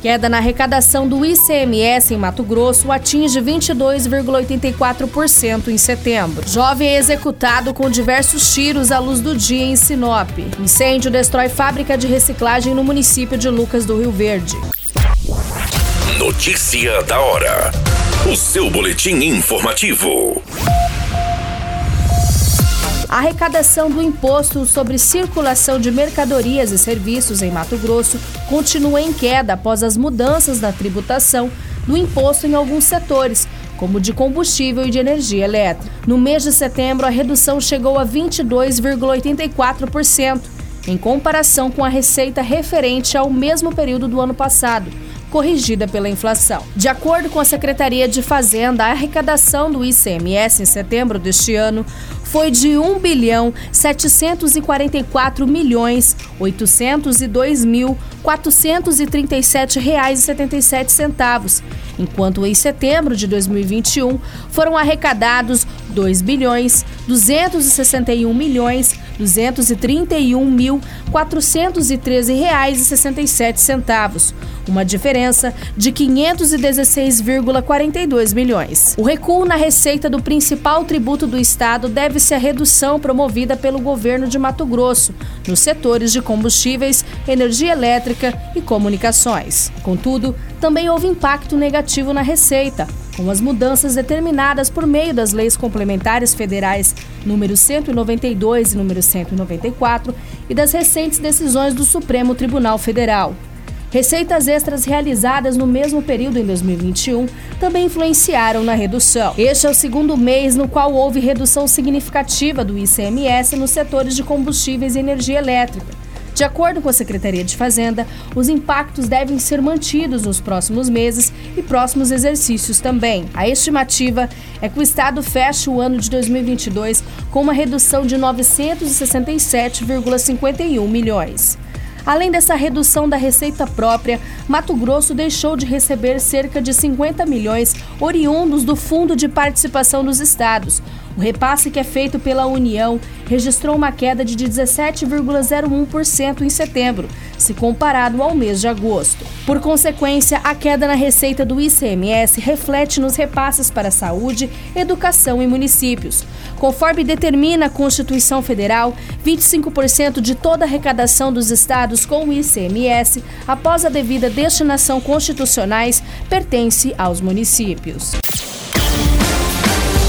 Queda na arrecadação do ICMS em Mato Grosso atinge 22,84% em setembro. Jovem é executado com diversos tiros à luz do dia em Sinop. Incêndio destrói fábrica de reciclagem no município de Lucas do Rio Verde. Notícia da hora. O seu boletim informativo. A arrecadação do imposto sobre circulação de mercadorias e serviços em Mato Grosso continua em queda após as mudanças na tributação do imposto em alguns setores, como de combustível e de energia elétrica. No mês de setembro, a redução chegou a 22,84%, em comparação com a receita referente ao mesmo período do ano passado corrigida pela inflação. De acordo com a Secretaria de Fazenda, a arrecadação do ICMS em setembro deste ano foi de 1 bilhão 744 milhões 802 mil 437 reais e 77 centavos, enquanto em setembro de 2021 foram arrecadados 2 bilhões 261 milhões 231 mil 413 reais e 67 centavos, uma diferença de 516,42 milhões. O recuo na receita do principal tributo do estado deve-se à redução promovida pelo governo de Mato Grosso nos setores de combustíveis, energia elétrica e comunicações. Contudo, também houve impacto negativo na receita, com as mudanças determinadas por meio das leis complementares federais número 192 e número 194 e das recentes decisões do Supremo Tribunal Federal. Receitas extras realizadas no mesmo período em 2021 também influenciaram na redução. Este é o segundo mês no qual houve redução significativa do ICMS nos setores de combustíveis e energia elétrica. De acordo com a Secretaria de Fazenda, os impactos devem ser mantidos nos próximos meses e próximos exercícios também. A estimativa é que o Estado feche o ano de 2022 com uma redução de 967,51 milhões. Além dessa redução da receita própria, Mato Grosso deixou de receber cerca de 50 milhões oriundos do Fundo de Participação dos Estados. O repasse que é feito pela União registrou uma queda de 17,01% em setembro, se comparado ao mês de agosto. Por consequência, a queda na receita do ICMS reflete nos repasses para saúde, educação e municípios. Conforme determina a Constituição Federal, 25% de toda a arrecadação dos estados com o ICMS, após a devida destinação constitucionais, pertence aos municípios.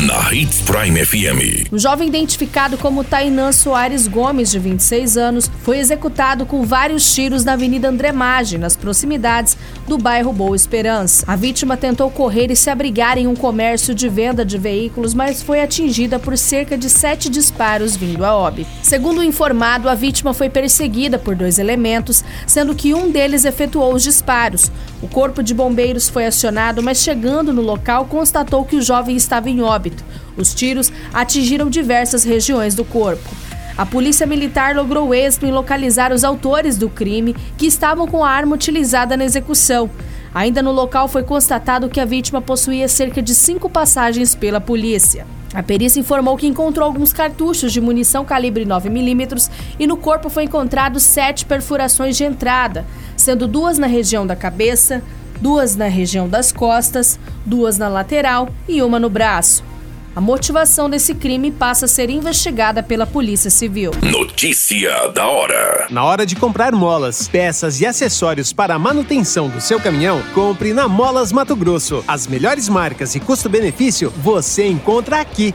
na Hits Prime FM. O jovem identificado como Tainan Soares Gomes, de 26 anos, foi executado com vários tiros na Avenida André Maggi, nas proximidades do bairro Boa Esperança. A vítima tentou correr e se abrigar em um comércio de venda de veículos, mas foi atingida por cerca de sete disparos vindo a óbito. Segundo o informado, a vítima foi perseguida por dois elementos, sendo que um deles efetuou os disparos. O corpo de bombeiros foi acionado, mas chegando no local constatou que o jovem estava em óbito Os tiros atingiram diversas regiões do corpo. A polícia militar logrou êxito em localizar os autores do crime que estavam com a arma utilizada na execução. Ainda no local foi constatado que a vítima possuía cerca de cinco passagens pela polícia. A perícia informou que encontrou alguns cartuchos de munição calibre 9mm e no corpo foi encontrado sete perfurações de entrada, sendo duas na região da cabeça, duas na região das costas, duas na lateral e uma no braço. A motivação desse crime passa a ser investigada pela Polícia Civil. Notícia da hora. Na hora de comprar molas, peças e acessórios para a manutenção do seu caminhão, compre na Molas Mato Grosso. As melhores marcas e custo-benefício você encontra aqui.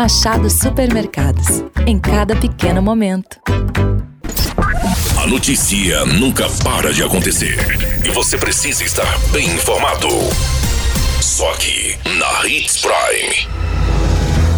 Machado Supermercados. Em cada pequeno momento. A notícia nunca para de acontecer. E você precisa estar bem informado. Só aqui, na Hits Prime.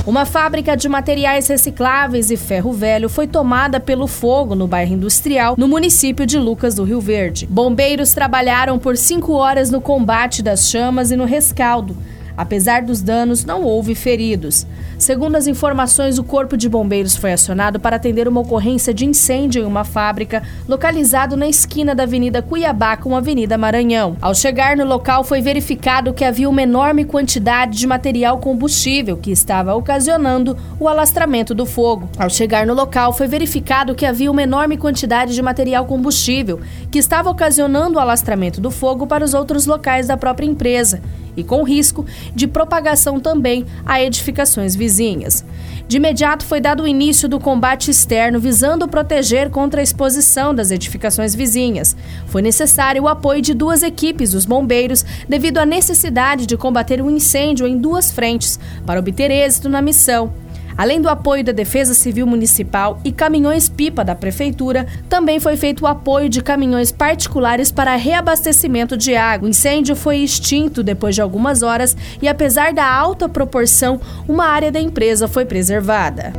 Uma fábrica de materiais recicláveis e ferro velho foi tomada pelo fogo no bairro industrial, no município de Lucas do Rio Verde. Bombeiros trabalharam por cinco horas no combate das chamas e no rescaldo. Apesar dos danos, não houve feridos. Segundo as informações, o Corpo de Bombeiros foi acionado para atender uma ocorrência de incêndio em uma fábrica localizado na esquina da Avenida Cuiabá com a Avenida Maranhão. Ao chegar no local, foi verificado que havia uma enorme quantidade de material combustível que estava ocasionando o alastramento do fogo. Ao chegar no local, foi verificado que havia uma enorme quantidade de material combustível que estava ocasionando o alastramento do fogo para os outros locais da própria empresa e com risco de propagação também a edificações vizinhas. De imediato foi dado o início do combate externo visando proteger contra a exposição das edificações vizinhas. Foi necessário o apoio de duas equipes dos bombeiros devido à necessidade de combater o um incêndio em duas frentes para obter êxito na missão. Além do apoio da Defesa Civil Municipal e caminhões-pipa da Prefeitura, também foi feito o apoio de caminhões particulares para reabastecimento de água. O incêndio foi extinto depois de algumas horas e, apesar da alta proporção, uma área da empresa foi preservada.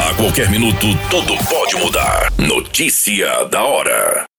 A qualquer minuto, tudo pode mudar. Notícia da hora.